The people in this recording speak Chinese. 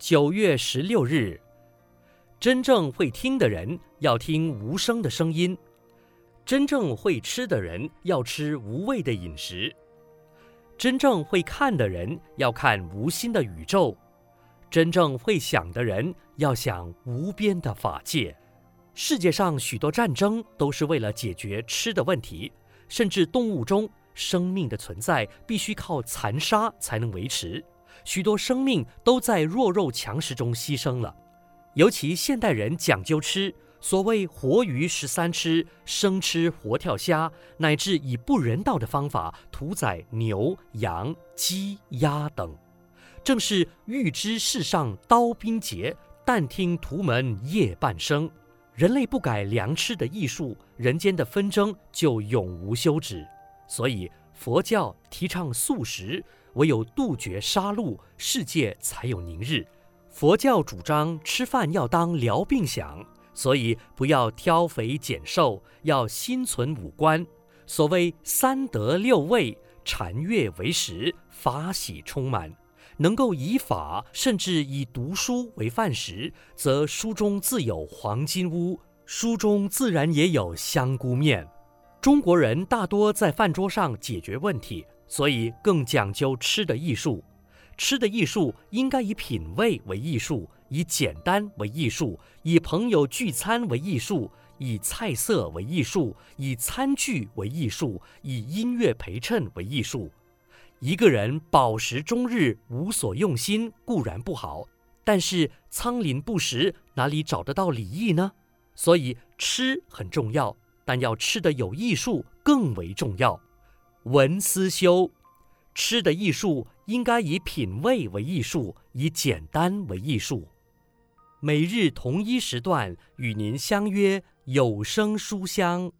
九月十六日，真正会听的人要听无声的声音，真正会吃的人要吃无味的饮食，真正会看的人要看无心的宇宙，真正会想的人要想无边的法界。世界上许多战争都是为了解决吃的问题，甚至动物中生命的存在必须靠残杀才能维持，许多生命都在弱肉强食中牺牲了。尤其现代人讲究吃，所谓活鱼十三吃，生吃活跳虾，乃至以不人道的方法屠宰牛、羊、鸡、鸭等，正是欲知世上刀兵劫，但听屠门夜半声。人类不改良吃的艺术，人间的纷争就永无休止。所以佛教提倡素食，唯有杜绝杀戮，世界才有宁日。佛教主张吃饭要当疗病想，所以不要挑肥拣瘦，要心存五观。所谓三德六味，禅悦为食，法喜充满。能够以法，甚至以读书为饭食，则书中自有黄金屋，书中自然也有香菇面。中国人大多在饭桌上解决问题，所以更讲究吃的艺术。吃的艺术应该以品味为艺术，以简单为艺术，以朋友聚餐为艺术，以菜色为艺术，以餐具为艺术，以音乐陪衬为艺术。一个人饱食终日无所用心固然不好，但是苍廩不实，哪里找得到礼义呢？所以吃很重要，但要吃的有艺术更为重要。文思修，吃的艺术应该以品味为艺术，以简单为艺术。每日同一时段与您相约有声书香。